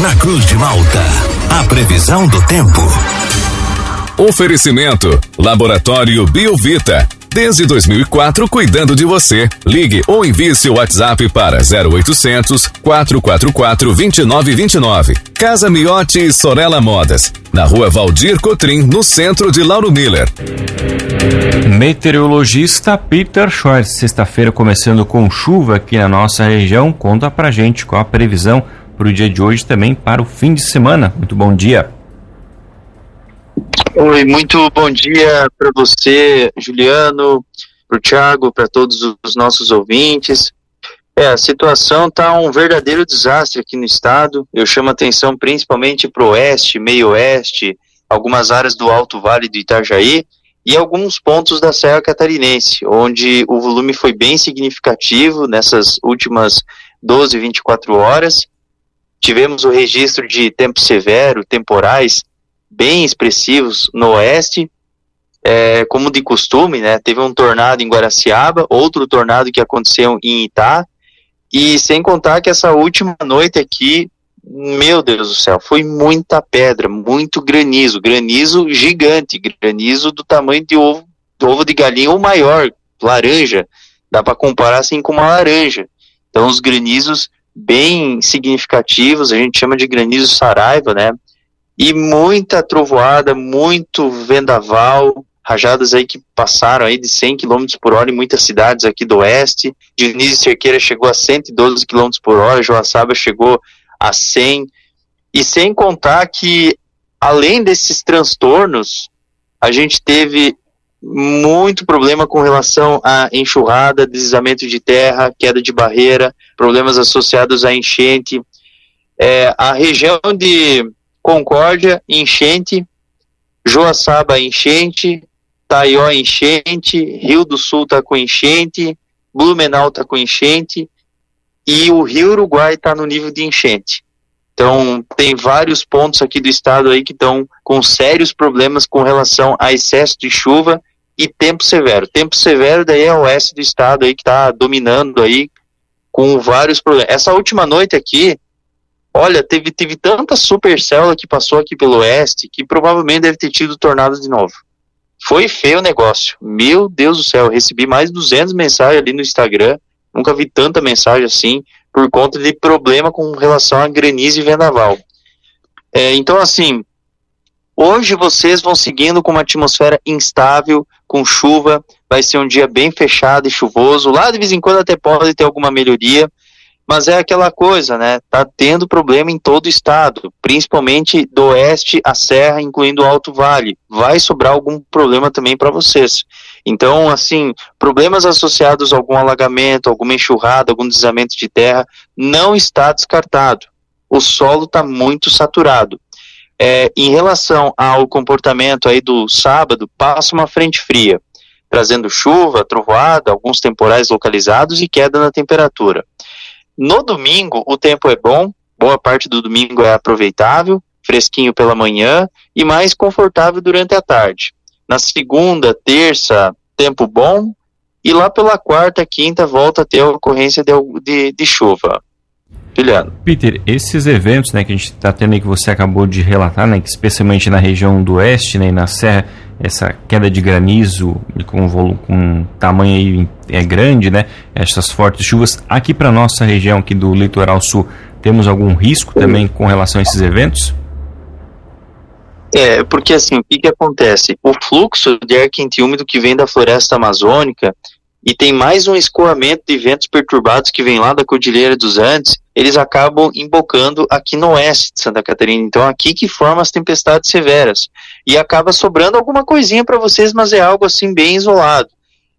na Cruz de Malta. A previsão do tempo. Oferecimento: Laboratório Biovita. Desde 2004, cuidando de você. Ligue ou envie seu WhatsApp para 0800 444 2929. Casa Miotti e Sorella Modas. Na rua Valdir Cotrim, no centro de Lauro Miller. Meteorologista Peter Schwartz. Sexta-feira começando com chuva aqui na nossa região. Conta pra gente qual a previsão para o dia de hoje também para o fim de semana. Muito bom dia. Oi, muito bom dia para você, Juliano, para o Thiago, para todos os nossos ouvintes. É, a situação está um verdadeiro desastre aqui no estado. Eu chamo atenção principalmente para o oeste, meio oeste, algumas áreas do Alto Vale do Itajaí e alguns pontos da Serra Catarinense, onde o volume foi bem significativo nessas últimas 12, 24 horas. Tivemos o registro de tempo severo, temporais, bem expressivos no oeste, é, como de costume, né? Teve um tornado em Guaraciaba, outro tornado que aconteceu em Itá, e sem contar que essa última noite aqui, meu Deus do céu, foi muita pedra, muito granizo, granizo gigante, granizo do tamanho de ovo, de ovo de galinha ou maior, laranja, dá para comparar assim com uma laranja. Então os granizos bem significativos, a gente chama de granizo saraiva, né? e muita trovoada, muito vendaval, rajadas aí que passaram aí de 100 km por hora em muitas cidades aqui do oeste. Dionísio Cerqueira chegou a 112 km por hora, Joaçaba chegou a 100. E sem contar que, além desses transtornos, a gente teve muito problema com relação à enxurrada, deslizamento de terra, queda de barreira, problemas associados à enchente. É, a região de Concórdia, enchente, Joaçaba, enchente, Taió, enchente, Rio do Sul está com enchente, Blumenau está com enchente e o Rio Uruguai está no nível de enchente. Então, tem vários pontos aqui do estado aí que estão com sérios problemas com relação a excesso de chuva e tempo severo. Tempo severo daí é o oeste do estado aí que está dominando aí com vários problemas. Essa última noite aqui, Olha, teve, teve tanta supercélula que passou aqui pelo oeste que provavelmente deve ter tido tornado de novo. Foi feio o negócio. Meu Deus do céu, recebi mais de 200 mensagens ali no Instagram. Nunca vi tanta mensagem assim por conta de problema com relação a granizo e vendaval. É, então, assim, hoje vocês vão seguindo com uma atmosfera instável, com chuva. Vai ser um dia bem fechado e chuvoso. Lá de vez em quando até pode ter alguma melhoria, mas é aquela coisa, né? Tá tendo problema em todo o estado, principalmente do oeste à serra, incluindo o Alto Vale. Vai sobrar algum problema também para vocês. Então, assim, problemas associados a algum alagamento, alguma enxurrada, algum deslizamento de terra, não está descartado. O solo está muito saturado. É, em relação ao comportamento aí do sábado, passa uma frente fria, trazendo chuva, trovoada, alguns temporais localizados e queda na temperatura. No domingo, o tempo é bom, boa parte do domingo é aproveitável, fresquinho pela manhã e mais confortável durante a tarde. Na segunda, terça, tempo bom, e lá pela quarta, quinta, volta a ter a ocorrência de, de, de chuva. Juliano. Peter, esses eventos né, que a gente está tendo aí, que você acabou de relatar, né, que especialmente na região do oeste né, e na serra, essa queda de granizo com, volume, com tamanho aí, é grande, né? Essas fortes chuvas. Aqui para nossa região aqui do litoral sul, temos algum risco também com relação a esses eventos? É, porque assim, o que, que acontece? O fluxo de ar quente e úmido que vem da floresta amazônica e tem mais um escoamento de ventos perturbados que vem lá da Cordilheira dos Andes, eles acabam embocando aqui no oeste de Santa Catarina. Então, aqui que forma as tempestades severas. E acaba sobrando alguma coisinha para vocês, mas é algo assim bem isolado.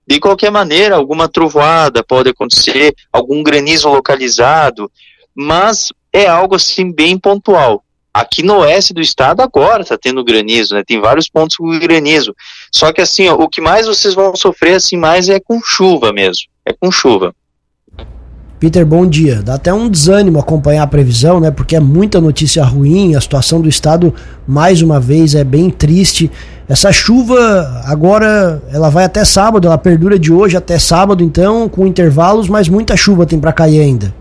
De qualquer maneira, alguma trovoada pode acontecer, algum granizo localizado, mas é algo assim bem pontual. Aqui no oeste do estado agora está tendo granizo, né? Tem vários pontos com granizo. Só que assim, ó, o que mais vocês vão sofrer assim mais é com chuva mesmo. É com chuva. Peter, bom dia. Dá até um desânimo acompanhar a previsão, né? Porque é muita notícia ruim, a situação do estado mais uma vez é bem triste. Essa chuva agora ela vai até sábado, ela perdura de hoje até sábado, então com intervalos, mas muita chuva tem para cair ainda.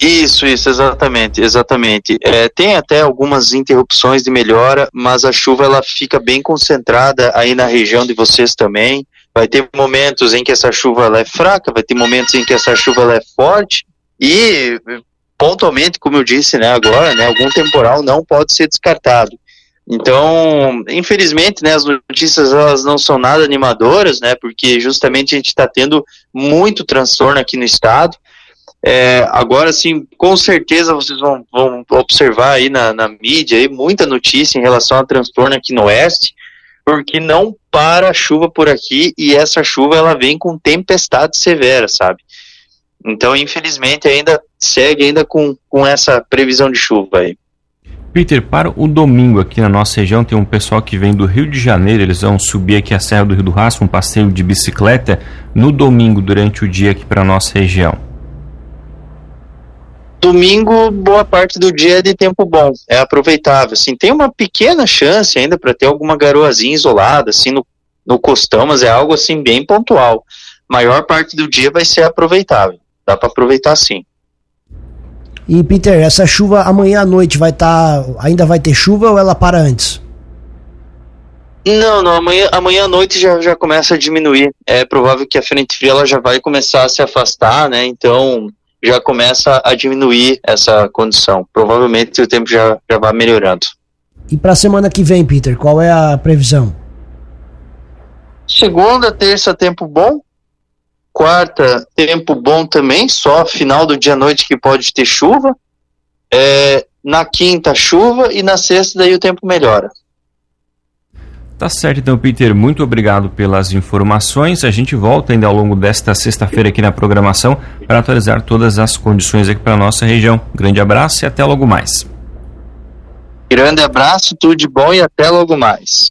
Isso, isso, exatamente, exatamente. É, tem até algumas interrupções de melhora, mas a chuva ela fica bem concentrada aí na região de vocês também. Vai ter momentos em que essa chuva ela é fraca, vai ter momentos em que essa chuva ela é forte e pontualmente, como eu disse, né, agora, né, algum temporal não pode ser descartado. Então, infelizmente, né, as notícias elas não são nada animadoras, né, porque justamente a gente está tendo muito transtorno aqui no estado. É, agora, sim, com certeza vocês vão, vão observar aí na, na, mídia aí muita notícia em relação a transtorno aqui no oeste, porque não para a chuva por aqui e essa chuva ela vem com tempestade severa, sabe? Então, infelizmente, ainda segue ainda com, com essa previsão de chuva aí. Peter, para o domingo aqui na nossa região tem um pessoal que vem do Rio de Janeiro, eles vão subir aqui a Serra do Rio do Rastro, um passeio de bicicleta no domingo durante o dia aqui para a nossa região. Domingo, boa parte do dia é de tempo bom, é aproveitável. Assim, tem uma pequena chance ainda para ter alguma garoazinha isolada, assim, no, no costão, mas é algo assim bem pontual. Maior parte do dia vai ser aproveitável. Dá para aproveitar sim. E Peter, essa chuva amanhã à noite vai estar. Tá, ainda vai ter chuva ou ela para antes? Não, não, amanhã, amanhã à noite já, já começa a diminuir. É provável que a frente fria ela já vai começar a se afastar, né? Então já começa a diminuir essa condição. Provavelmente o tempo já, já vai melhorando. E para a semana que vem, Peter, qual é a previsão? Segunda, terça, tempo bom. Quarta, tempo bom também, só final do dia à noite que pode ter chuva. É, na quinta, chuva e na sexta, daí o tempo melhora. Tá certo, então, Peter, muito obrigado pelas informações. A gente volta ainda ao longo desta sexta-feira aqui na programação para atualizar todas as condições aqui para a nossa região. Grande abraço e até logo mais. Grande abraço, tudo de bom e até logo mais.